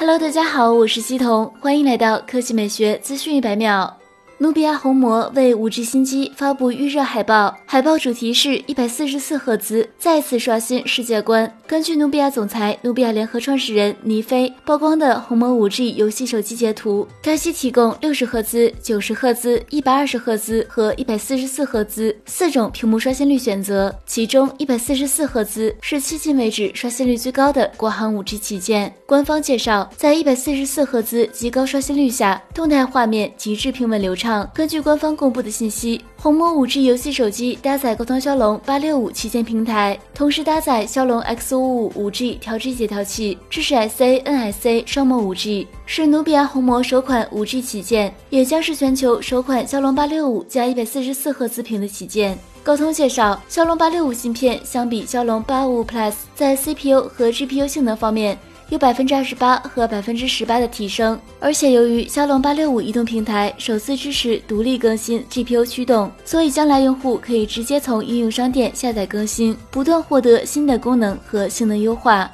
Hello，大家好，我是西彤，欢迎来到科技美学资讯一百秒。努比亚红魔为五 G 新机发布预热海报，海报主题是一百四十四赫兹，再次刷新世界观。根据努比亚总裁、努比亚联合创始人倪飞曝光的红魔五 G 游戏手机截图，该机提供六十赫兹、九十赫兹、一百二十赫兹和一百四十四赫兹四种屏幕刷新率选择，其中一百四十四赫兹是迄今为止刷新率最高的国行五 G 旗舰。官方介绍，在一百四十四赫兹极高刷新率下，动态画面极致平稳流畅。根据官方公布的信息，红魔五 G 游戏手机搭载高通骁龙八六五旗舰平台，同时搭载骁龙 X 五五五 G 调制解调器，支持 SA、NSA 双模五 G，是努比亚红魔首款五 G 旗舰，也将是全球首款骁龙八六五加一百四十四赫兹屏的旗舰。高通介绍，骁龙八六五芯片相比骁龙八五五 Plus，在 CPU 和 GPU 性能方面。有百分之二十八和百分之十八的提升，而且由于骁龙八六五移动平台首次支持独立更新 GPU 驱动，所以将来用户可以直接从应用商店下载更新，不断获得新的功能和性能优化。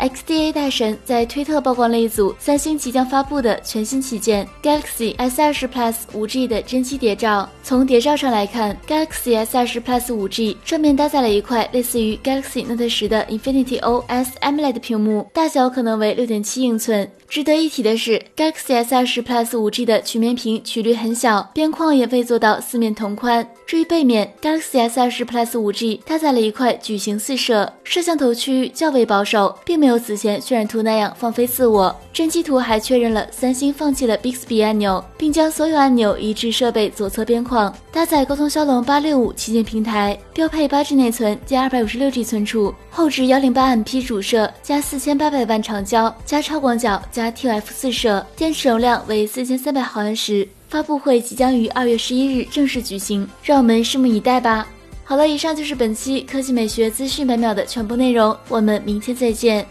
XDA 大神在推特曝光了一组三星即将发布的全新旗舰 Galaxy S20 Plus 5G 的真机谍照。从谍照上来看，Galaxy S20 Plus 5G 正面搭载了一块类似于 Galaxy Note 10的 Infinity OS AMOLED 屏幕，大小可能为6.7英寸。值得一提的是，Galaxy S20 Plus 5G 的曲面屏曲率很小，边框也未做到四面同宽。至于背面，Galaxy S20 Plus 5G 搭载了一块矩形四摄，摄像头区域较为保守，并没有有此前渲染图那样放飞自我。真机图还确认了三星放弃了 Bixby 按钮，并将所有按钮移至设备左侧边框。搭载高通骁龙八六五旗舰平台，标配八 G 内存加二百五十六 G 存储，后置幺零八 MP 主摄加四千八百万长焦加超广角加 T F 四摄，电池容量为四千三百毫安时。发布会即将于二月十一日正式举行，让我们拭目以待吧。好了，以上就是本期科技美学资讯百秒的全部内容，我们明天再见。